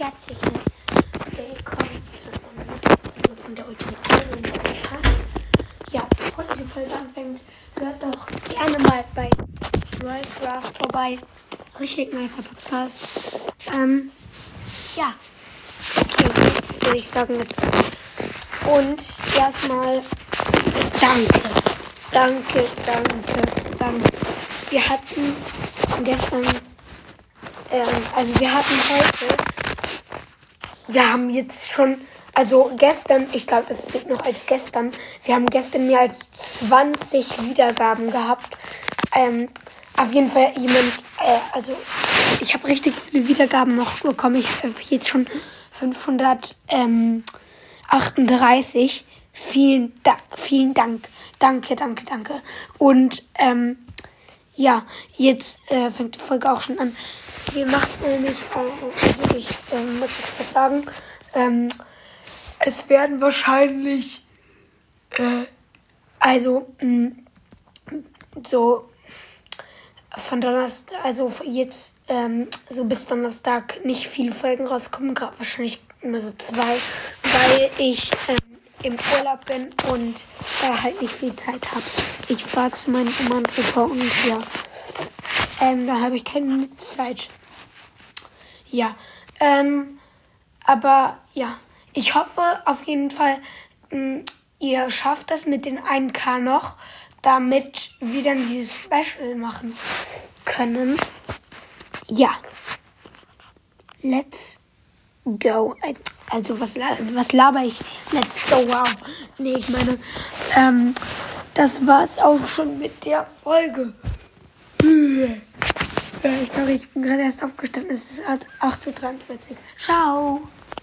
herzliches Willkommen zu einem von der Ultimate Podcast. Ja, bevor diese Folge anfängt, hört doch gerne mal bei Minecraft vorbei. Richtig nicer Podcast. Ähm, ja. Okay, jetzt würde ich sagen, jetzt. Und erstmal danke. Danke, danke, danke. Wir hatten gestern, ähm, also wir hatten heute, wir haben jetzt schon, also gestern, ich glaube, das zählt noch als gestern, wir haben gestern mehr als 20 Wiedergaben gehabt. Ähm, auf jeden Fall jemand, äh, also ich habe richtig viele Wiedergaben noch bekommen. Ich habe jetzt schon 538. Vielen, da vielen Dank. Danke, danke, danke. Und ähm, ja, jetzt äh, fängt die Folge auch schon an. Wir machen nämlich, äh, ich äh, muss jetzt was sagen. Ähm, es werden wahrscheinlich, äh, also mh, so von Donnerstag, also jetzt ähm, so bis Donnerstag nicht viele Folgen rauskommen, gerade wahrscheinlich nur so zwei, weil ich ähm, im Urlaub bin und äh, halt nicht viel Zeit habe. Ich fahre zu meinem Oma und Opa und ja, ähm, da habe ich keine Zeit. Ja, ähm, aber ja, ich hoffe auf jeden Fall, mh, ihr schafft das mit den 1K noch, damit wir dann dieses Special machen können. Ja, let's go. Also was, was laber ich? Let's go, wow. Nee, ich meine, ähm, das war's auch schon mit der Folge. Äh, sorry, ich bin gerade erst aufgestanden. Es ist 8.43 Uhr. Ciao.